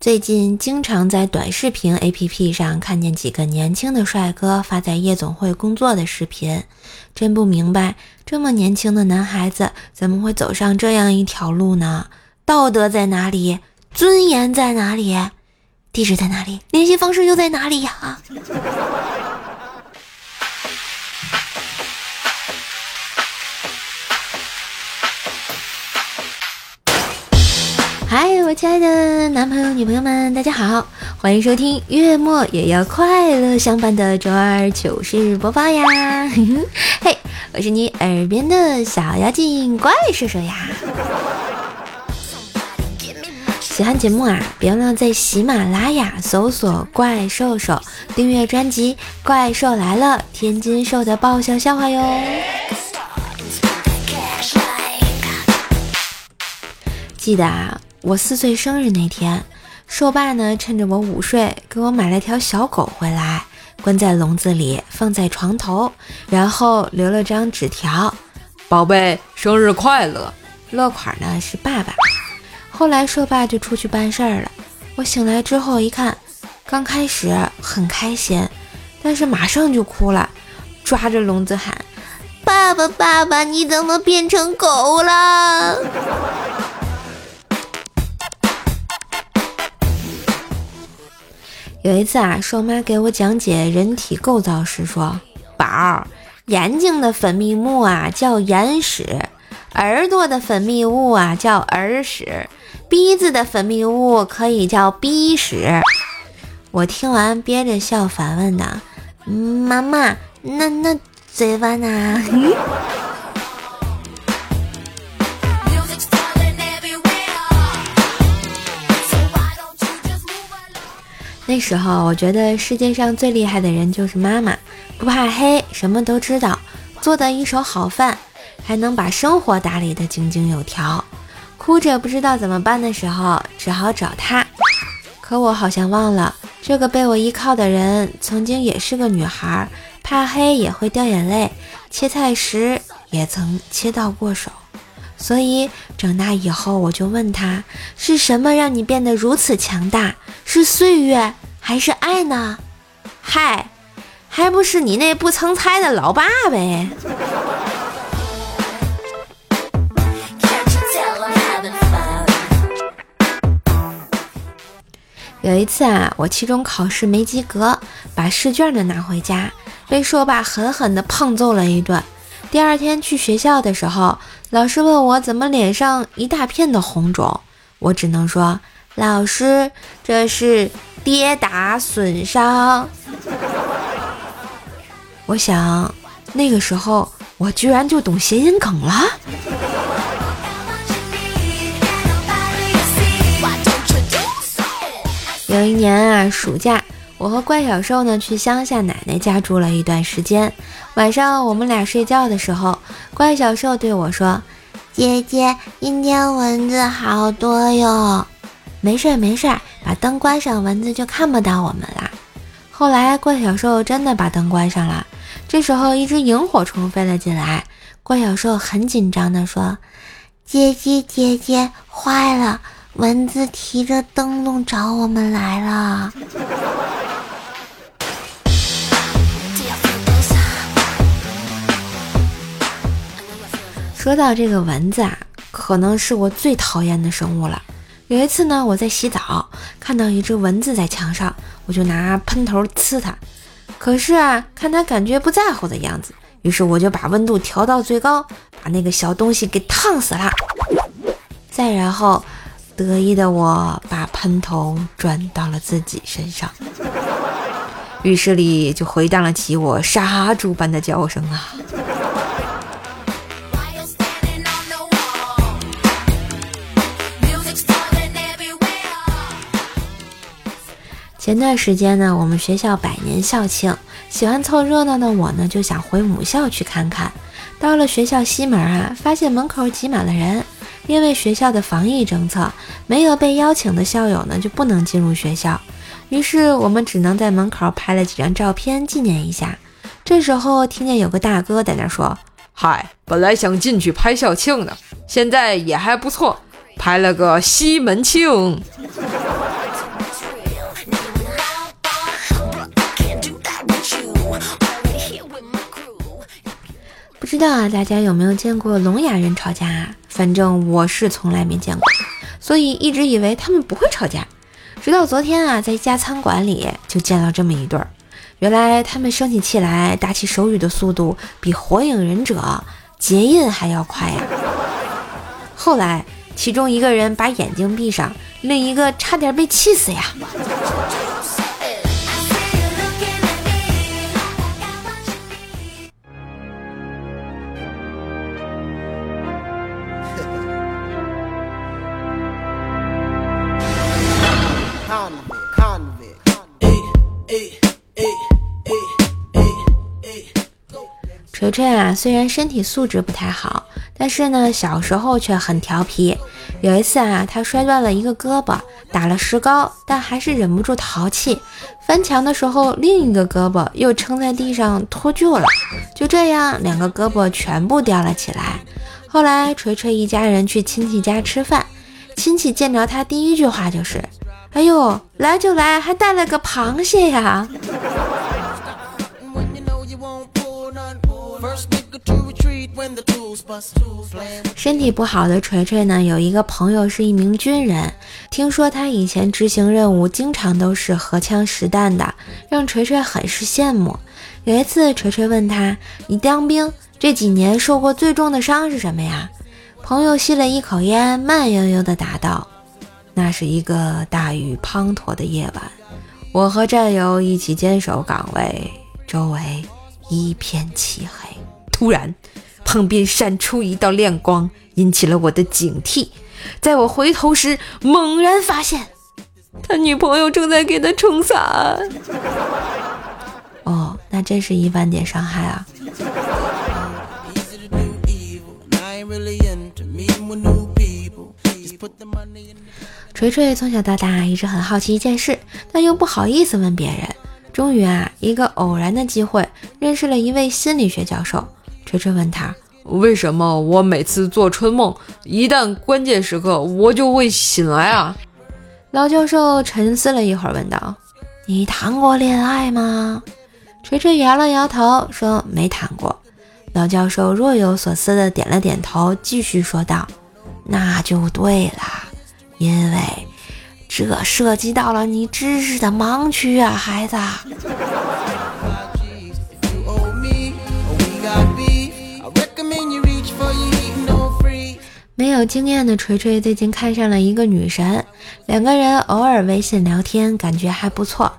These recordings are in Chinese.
最近经常在短视频 APP 上看见几个年轻的帅哥发在夜总会工作的视频，真不明白这么年轻的男孩子怎么会走上这样一条路呢？道德在哪里？尊严在哪里？地址在哪里？联系方式又在哪里呀？我亲爱的男朋友、女朋友们，大家好，欢迎收听月末也要快乐相伴的周二糗事播报呀！嘿，我是你耳边的小妖精怪兽兽呀。喜欢节目啊，别忘了在喜马拉雅搜索“怪兽兽”，订阅专辑《怪兽来了》，天津兽的爆笑笑话哟。记得啊。我四岁生日那天，兽爸呢趁着我午睡，给我买了条小狗回来，关在笼子里，放在床头，然后留了张纸条：“宝贝，生日快乐。”落款呢是爸爸。后来兽爸就出去办事儿了。我醒来之后一看，刚开始很开心，但是马上就哭了，抓着笼子喊：“爸爸，爸爸，你怎么变成狗了？”有一次啊，瘦妈给我讲解人体构造时说：“宝儿，眼睛的分泌物啊叫眼屎，耳朵的分泌物啊叫耳屎，鼻子的分泌物可以叫鼻屎。”我听完憋着笑反问道：“妈妈，那那嘴巴呢？”那时候，我觉得世界上最厉害的人就是妈妈，不怕黑，什么都知道，做的一手好饭，还能把生活打理得井井有条。哭着不知道怎么办的时候，只好找他。可我好像忘了，这个被我依靠的人曾经也是个女孩，怕黑也会掉眼泪，切菜时也曾切到过手。所以长大以后，我就问他：是什么让你变得如此强大？是岁月还是爱呢？嗨，还不是你那不成才的老爸呗！有一次啊，我期中考试没及格，把试卷呢拿回家，被硕爸狠狠地胖揍了一顿。第二天去学校的时候，老师问我怎么脸上一大片的红肿，我只能说：“老师，这是跌打损伤。”我想，那个时候我居然就懂谐音梗了。有一年啊，暑假。我和怪小兽呢去乡下奶奶家住了一段时间。晚上我们俩睡觉的时候，怪小兽对我说：“姐姐，今天蚊子好多哟。”没事没事，把灯关上，蚊子就看不到我们啦。后来怪小兽真的把灯关上了。这时候一只萤火虫飞了进来，怪小兽很紧张地说：“姐姐姐姐，坏了，蚊子提着灯笼找我们来了。”说到这个蚊子啊，可能是我最讨厌的生物了。有一次呢，我在洗澡，看到一只蚊子在墙上，我就拿喷头呲它。可是啊，看它感觉不在乎的样子，于是我就把温度调到最高，把那个小东西给烫死了。再然后，得意的我把喷头转到了自己身上，浴室里就回荡了起我杀猪般的叫声啊！前段时间呢，我们学校百年校庆，喜欢凑热闹的我呢，就想回母校去看看。到了学校西门啊，发现门口挤满了人，因为学校的防疫政策，没有被邀请的校友呢就不能进入学校。于是我们只能在门口拍了几张照片纪念一下。这时候听见有个大哥在那说：“嗨，本来想进去拍校庆的，现在也还不错，拍了个西门庆。”知道啊，大家有没有见过聋哑人吵架啊？反正我是从来没见过，所以一直以为他们不会吵架。直到昨天啊，在一家餐馆里就见到这么一对儿，原来他们生起气来打起手语的速度比火影忍者结印还要快呀。后来其中一个人把眼睛闭上，另一个差点被气死呀。锤锤啊，虽然身体素质不太好，但是呢，小时候却很调皮。有一次啊，他摔断了一个胳膊，打了石膏，但还是忍不住淘气。翻墙的时候，另一个胳膊又撑在地上脱臼了。就这样，两个胳膊全部掉了起来。后来，锤锤一家人去亲戚家吃饭，亲戚见着他第一句话就是：“哎呦，来就来，还带了个螃蟹呀！”身体不好的锤锤呢，有一个朋友是一名军人，听说他以前执行任务经常都是荷枪实弹的，让锤锤很是羡慕。有一次，锤锤问他：“你当兵这几年受过最重的伤是什么呀？”朋友吸了一口烟，慢悠悠地答道：“那是一个大雨滂沱的夜晚，我和战友一起坚守岗位，周围一片漆黑。”突然，旁边闪出一道亮光，引起了我的警惕。在我回头时，猛然发现他女朋友正在给他撑伞。哦，那真是一万点伤害啊！锤锤从小到大一直很好奇一件事，但又不好意思问别人。终于啊，一个偶然的机会，认识了一位心理学教授。锤锤问他：“为什么我每次做春梦，一旦关键时刻我就会醒来啊？”老教授沉思了一会儿，问道：“你谈过恋爱吗？”锤锤摇了摇头，说：“没谈过。”老教授若有所思地点了点头，继续说道：“那就对了，因为这涉及到了你知识的盲区啊，孩子。”有经验的锤锤最近看上了一个女神，两个人偶尔微信聊天，感觉还不错。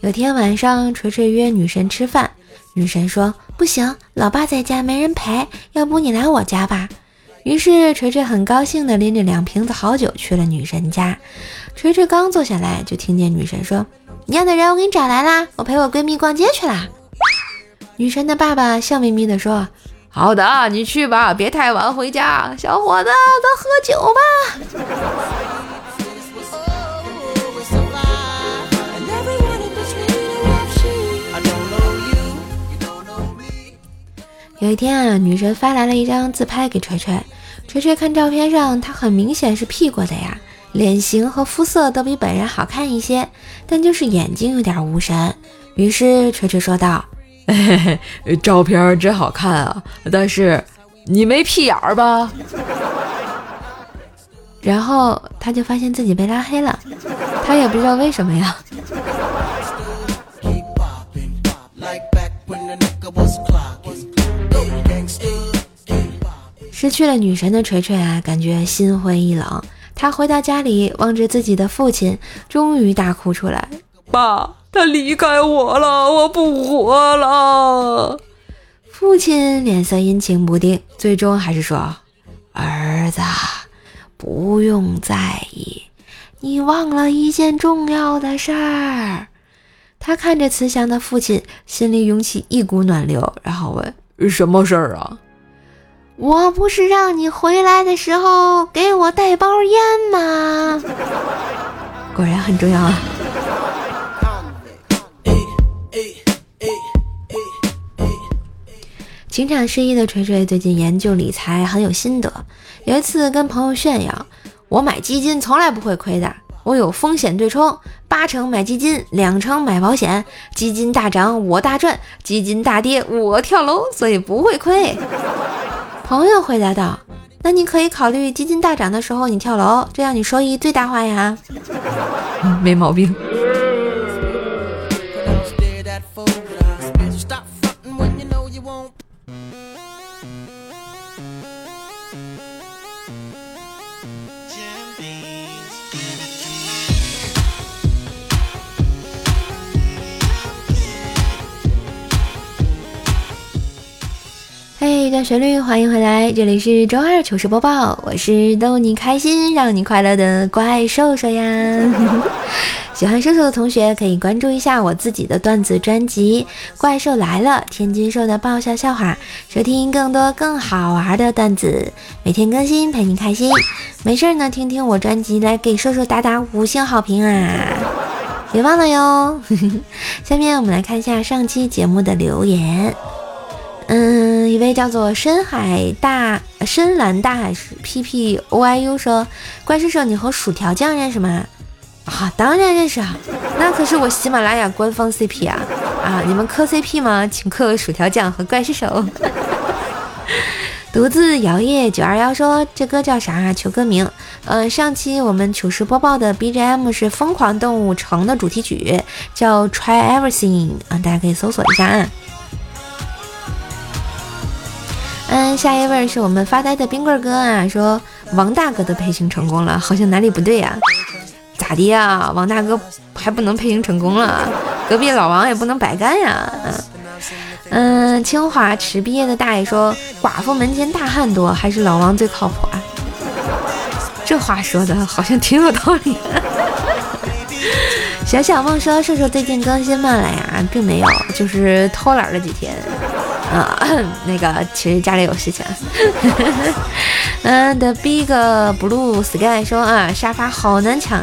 有天晚上，锤锤约女神吃饭，女神说不行，老爸在家没人陪，要不你来我家吧。于是锤锤很高兴地拎着两瓶子好酒去了女神家。锤锤刚坐下来，就听见女神说：“你要的人我给你找来啦，我陪我闺蜜逛街去啦。”女神的爸爸笑眯眯地说。好的，你去吧，别太晚回家。小伙子，咱喝酒吧。有一天啊，女神发来了一张自拍给锤锤。锤锤看照片上，她很明显是 P 过的呀，脸型和肤色都比本人好看一些，但就是眼睛有点无神。于是锤锤说道。嘿嘿，照片真好看啊！但是你没屁眼儿吧？然后他就发现自己被拉黑了，他也不知道为什么呀。失去了女神的锤锤啊，感觉心灰意冷。他回到家里，望着自己的父亲，终于大哭出来：“爸！”他离开我了，我不活了。父亲脸色阴晴不定，最终还是说：“儿子，不用在意，你忘了一件重要的事儿。”他看着慈祥的父亲，心里涌起一股暖流，然后问：“什么事儿啊？”“我不是让你回来的时候给我带包烟吗？”果然很重要啊。情场失意的锤锤最近研究理财很有心得。有一次跟朋友炫耀：“我买基金从来不会亏的。”我有风险对冲，八成买基金，两成买保险。基金大涨我大赚，基金大跌我跳楼，所以不会亏。朋友回答道：“那你可以考虑基金大涨的时候你跳楼，这样你收益最大化呀。”嗯没毛病。嘿，段旋律，欢迎回来，这里是周二糗事播报，我是逗你开心、让你快乐的怪兽兽呀。喜欢兽兽的同学可以关注一下我自己的段子专辑《怪兽来了》，天津兽的爆笑笑话，收听更多更好玩的段子，每天更新陪你开心。没事儿呢，听听我专辑，来给兽兽打打五星好评啊！别忘了哟。下面我们来看一下上期节目的留言。嗯，一位叫做深海大深蓝大海 P P O I U 说：“怪兽兽，你和薯条酱认识吗？”啊，当然认识啊，那可是我喜马拉雅官方 C P 啊！啊，你们磕 C P 吗？请磕薯条酱和怪兽手。独自摇曳九二幺说：“这歌叫啥？求歌名。”嗯，上期我们糗事播报的 B G M 是《疯狂动物城》的主题曲，叫 Try Everything 啊，大家可以搜索一下啊。嗯，下一位是我们发呆的冰棍哥啊，说王大哥的配型成功了，好像哪里不对呀？咋的呀？王大哥还不能配音成功了？隔壁老王也不能白干呀？嗯，清华池毕业的大爷说，寡妇门前大汉多，还是老王最靠谱啊？这话说的好像挺有道理。小小梦说，瘦瘦最近更新慢了呀，并没有，就是偷懒了几天。啊，那个其实家里有事情。嗯，The Big Blue Sky 说啊，沙发好难抢啊，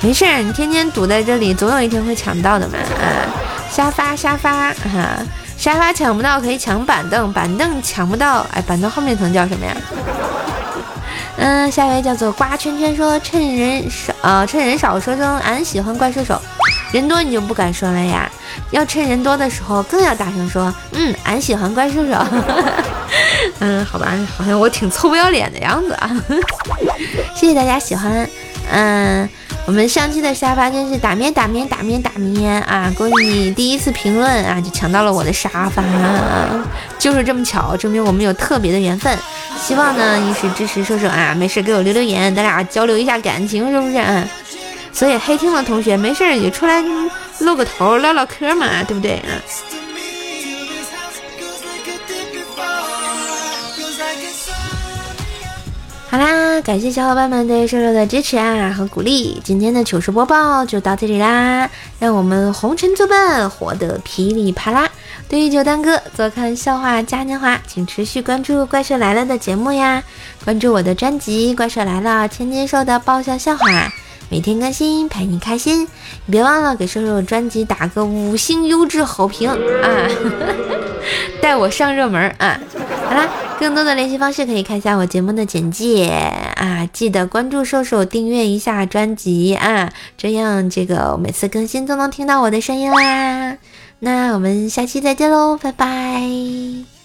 没事儿，你天天堵在这里，总有一天会抢到的嘛。啊，沙发沙发哈，沙发抢不到可以抢板凳，板凳抢不到，哎，板凳后面一层叫什么呀？嗯，下一位叫做瓜圈圈说，趁人少，呃，趁人少说声俺喜欢怪兽手，人多你就不敢说了呀。要趁人多的时候更要大声说，嗯，俺喜欢怪兽兽。嗯，好吧，好像我挺臭不要脸的样子啊。谢谢大家喜欢。嗯，我们上期的沙发真是打面打面打面打面啊！恭喜你第一次评论啊，就抢到了我的沙发，就是这么巧，证明我们有特别的缘分。希望呢一时支持叔叔啊，没事给我留留言，咱俩交流一下感情，是不是？所以黑听的同学没事也出来。露个头，唠唠嗑嘛，对不对啊？好啦，感谢小伙伴们对瘦瘦的支持啊和鼓励。今天的糗事播报就到这里啦，让我们红尘作伴，活得噼里啪啦。对于九蛋哥做看笑话嘉年华，请持续关注《怪兽来了》的节目呀，关注我的专辑《怪兽来了》，千金兽的爆笑笑话。每天更新陪你开心，你别忘了给瘦瘦专辑打个五星优质好评啊！带我上热门啊！好啦，更多的联系方式可以看一下我节目的简介啊！记得关注瘦瘦，订阅一下专辑啊，这样这个每次更新都能听到我的声音啦！那我们下期再见喽，拜拜！